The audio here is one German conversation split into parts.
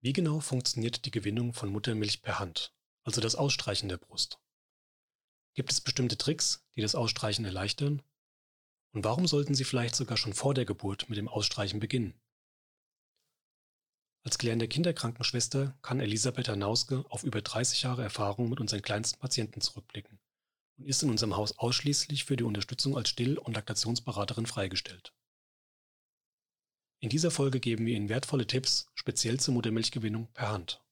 Wie genau funktioniert die Gewinnung von Muttermilch per Hand, also das Ausstreichen der Brust? Gibt es bestimmte Tricks, die das Ausstreichen erleichtern? Und warum sollten Sie vielleicht sogar schon vor der Geburt mit dem Ausstreichen beginnen? Als gelernte Kinderkrankenschwester kann Elisabeth Hanauske auf über 30 Jahre Erfahrung mit unseren kleinsten Patienten zurückblicken und ist in unserem Haus ausschließlich für die Unterstützung als Still- und Laktationsberaterin freigestellt. In dieser Folge geben wir Ihnen wertvolle Tipps, speziell zur Muttermilchgewinnung per Hand.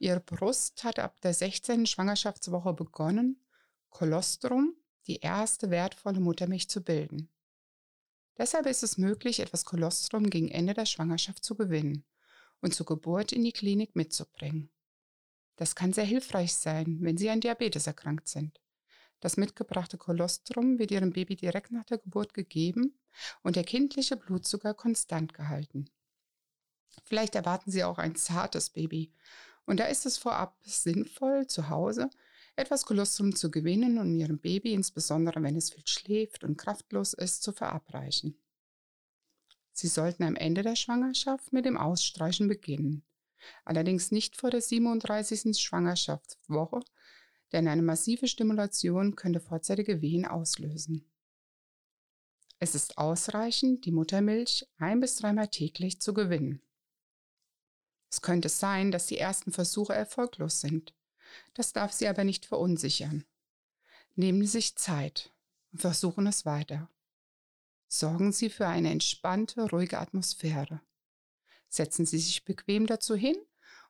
Ihre Brust hat ab der 16. Schwangerschaftswoche begonnen, Kolostrum, die erste wertvolle Muttermilch, zu bilden. Deshalb ist es möglich, etwas Kolostrum gegen Ende der Schwangerschaft zu gewinnen und zur Geburt in die Klinik mitzubringen. Das kann sehr hilfreich sein, wenn Sie an Diabetes erkrankt sind. Das mitgebrachte Kolostrum wird ihrem Baby direkt nach der Geburt gegeben und der kindliche Blutzucker konstant gehalten. Vielleicht erwarten Sie auch ein zartes Baby und da ist es vorab sinnvoll, zu Hause etwas Kolostrum zu gewinnen und Ihrem Baby, insbesondere wenn es viel schläft und kraftlos ist, zu verabreichen. Sie sollten am Ende der Schwangerschaft mit dem Ausstreichen beginnen, allerdings nicht vor der 37. Schwangerschaftswoche, denn eine massive Stimulation könnte vorzeitige Wehen auslösen. Es ist ausreichend, die Muttermilch ein bis dreimal täglich zu gewinnen. Es könnte sein, dass die ersten Versuche erfolglos sind. Das darf Sie aber nicht verunsichern. Nehmen Sie sich Zeit und versuchen es weiter. Sorgen Sie für eine entspannte, ruhige Atmosphäre. Setzen Sie sich bequem dazu hin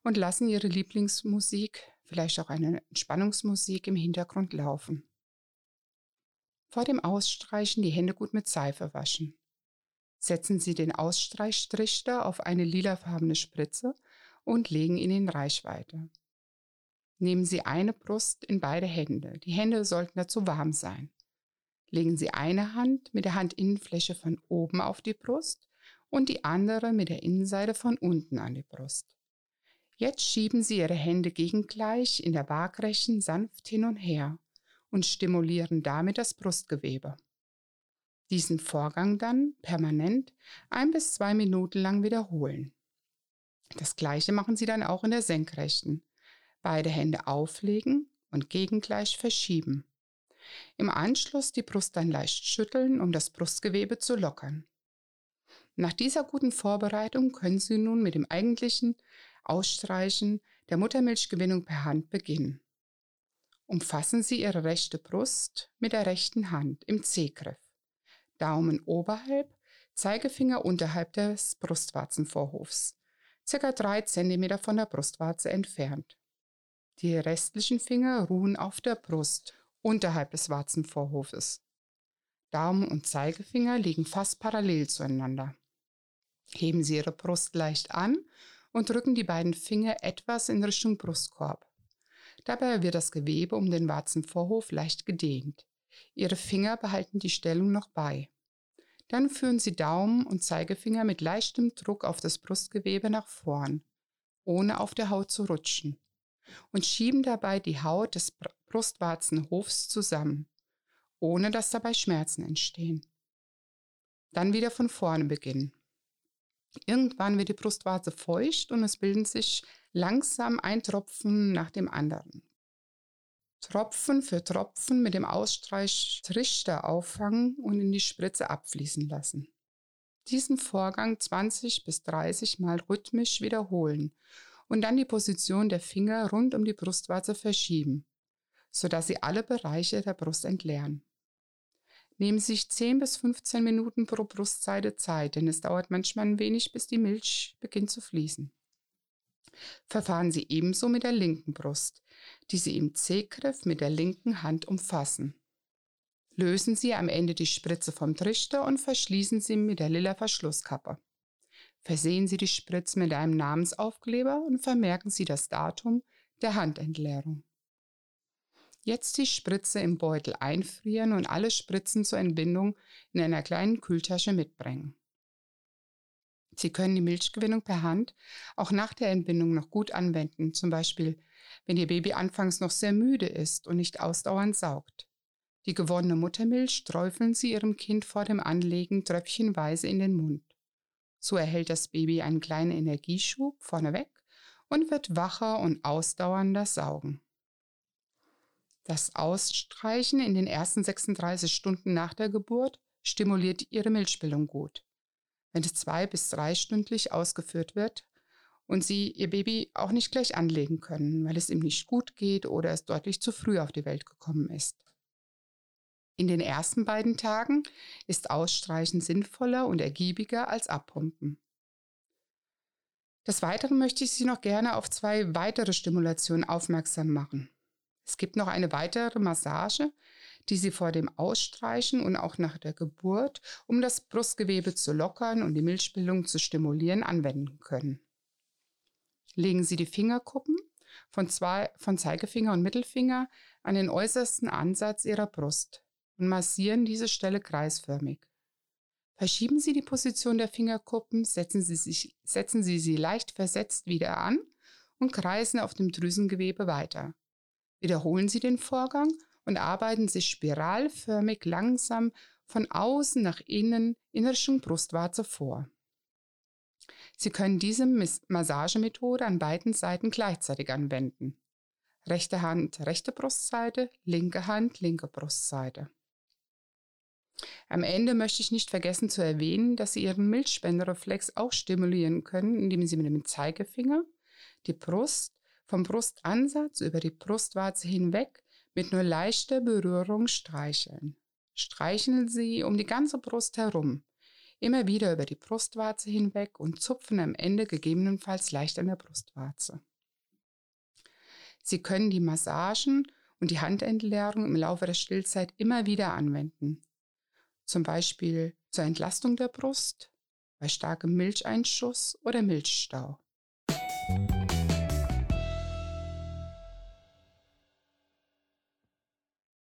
und lassen Ihre Lieblingsmusik vielleicht auch eine Entspannungsmusik im Hintergrund laufen. Vor dem Ausstreichen die Hände gut mit Seife waschen. Setzen Sie den Ausstreichstrichter auf eine lilafarbene Spritze und legen ihn in Reichweite. Nehmen Sie eine Brust in beide Hände. Die Hände sollten dazu warm sein. Legen Sie eine Hand mit der Handinnenfläche von oben auf die Brust und die andere mit der Innenseite von unten an die Brust. Jetzt schieben Sie Ihre Hände gegengleich in der Waagrechten sanft hin und her und stimulieren damit das Brustgewebe. Diesen Vorgang dann permanent ein bis zwei Minuten lang wiederholen. Das gleiche machen Sie dann auch in der Senkrechten. Beide Hände auflegen und gegengleich verschieben. Im Anschluss die Brust dann leicht schütteln, um das Brustgewebe zu lockern. Nach dieser guten Vorbereitung können Sie nun mit dem eigentlichen Ausstreichen der Muttermilchgewinnung per Hand beginnen. Umfassen Sie Ihre rechte Brust mit der rechten Hand im C-Griff. Daumen oberhalb, Zeigefinger unterhalb des Brustwarzenvorhofs, circa drei Zentimeter von der Brustwarze entfernt. Die restlichen Finger ruhen auf der Brust unterhalb des Warzenvorhofes. Daumen und Zeigefinger liegen fast parallel zueinander. Heben Sie Ihre Brust leicht an und drücken die beiden Finger etwas in Richtung Brustkorb. Dabei wird das Gewebe um den Warzenvorhof leicht gedehnt. Ihre Finger behalten die Stellung noch bei. Dann führen Sie Daumen und Zeigefinger mit leichtem Druck auf das Brustgewebe nach vorn, ohne auf der Haut zu rutschen, und schieben dabei die Haut des Brustwarzenhofs zusammen, ohne dass dabei Schmerzen entstehen. Dann wieder von vorne beginnen. Irgendwann wird die Brustwarze feucht und es bilden sich langsam ein Tropfen nach dem anderen. Tropfen für Tropfen mit dem Ausstreichtrichter auffangen und in die Spritze abfließen lassen. Diesen Vorgang 20 bis 30 Mal rhythmisch wiederholen und dann die Position der Finger rund um die Brustwarze verschieben, sodass sie alle Bereiche der Brust entleeren. Nehmen Sie sich 10 bis 15 Minuten pro Brustseite Zeit, denn es dauert manchmal ein wenig, bis die Milch beginnt zu fließen. Verfahren Sie ebenso mit der linken Brust, die Sie im C-Griff mit der linken Hand umfassen. Lösen Sie am Ende die Spritze vom Trichter und verschließen Sie mit der lila Verschlusskappe. Versehen Sie die Spritze mit einem Namensaufkleber und vermerken Sie das Datum der Handentleerung. Jetzt die Spritze im Beutel einfrieren und alle Spritzen zur Entbindung in einer kleinen Kühltasche mitbringen. Sie können die Milchgewinnung per Hand auch nach der Entbindung noch gut anwenden, zum Beispiel wenn Ihr Baby anfangs noch sehr müde ist und nicht ausdauernd saugt. Die gewonnene Muttermilch träufeln Sie Ihrem Kind vor dem Anlegen tröpfchenweise in den Mund. So erhält das Baby einen kleinen Energieschub vorneweg und wird wacher und ausdauernder saugen. Das Ausstreichen in den ersten 36 Stunden nach der Geburt stimuliert ihre Milchbildung gut. Wenn es zwei bis drei stündlich ausgeführt wird und sie ihr Baby auch nicht gleich anlegen können, weil es ihm nicht gut geht oder es deutlich zu früh auf die Welt gekommen ist. In den ersten beiden Tagen ist Ausstreichen sinnvoller und ergiebiger als Abpumpen. Des Weiteren möchte ich Sie noch gerne auf zwei weitere Stimulationen aufmerksam machen. Es gibt noch eine weitere Massage, die Sie vor dem Ausstreichen und auch nach der Geburt, um das Brustgewebe zu lockern und die Milchbildung zu stimulieren, anwenden können. Legen Sie die Fingerkuppen von, zwei, von Zeigefinger und Mittelfinger an den äußersten Ansatz Ihrer Brust und massieren diese Stelle kreisförmig. Verschieben Sie die Position der Fingerkuppen, setzen Sie, sich, setzen Sie sie leicht versetzt wieder an und kreisen auf dem Drüsengewebe weiter. Wiederholen Sie den Vorgang und arbeiten Sie spiralförmig langsam von außen nach innen in Richtung Brustwarze vor. Sie können diese Massagemethode an beiden Seiten gleichzeitig anwenden. Rechte Hand, rechte Brustseite, linke Hand, linke Brustseite. Am Ende möchte ich nicht vergessen zu erwähnen, dass Sie Ihren Milchspendereflex auch stimulieren können, indem Sie mit dem Zeigefinger die Brust vom Brustansatz über die Brustwarze hinweg mit nur leichter Berührung streicheln. Streicheln Sie um die ganze Brust herum, immer wieder über die Brustwarze hinweg und zupfen am Ende gegebenenfalls leicht an der Brustwarze. Sie können die Massagen und die Handentleerung im Laufe der Stillzeit immer wieder anwenden. Zum Beispiel zur Entlastung der Brust, bei starkem Milcheinschuss oder Milchstau.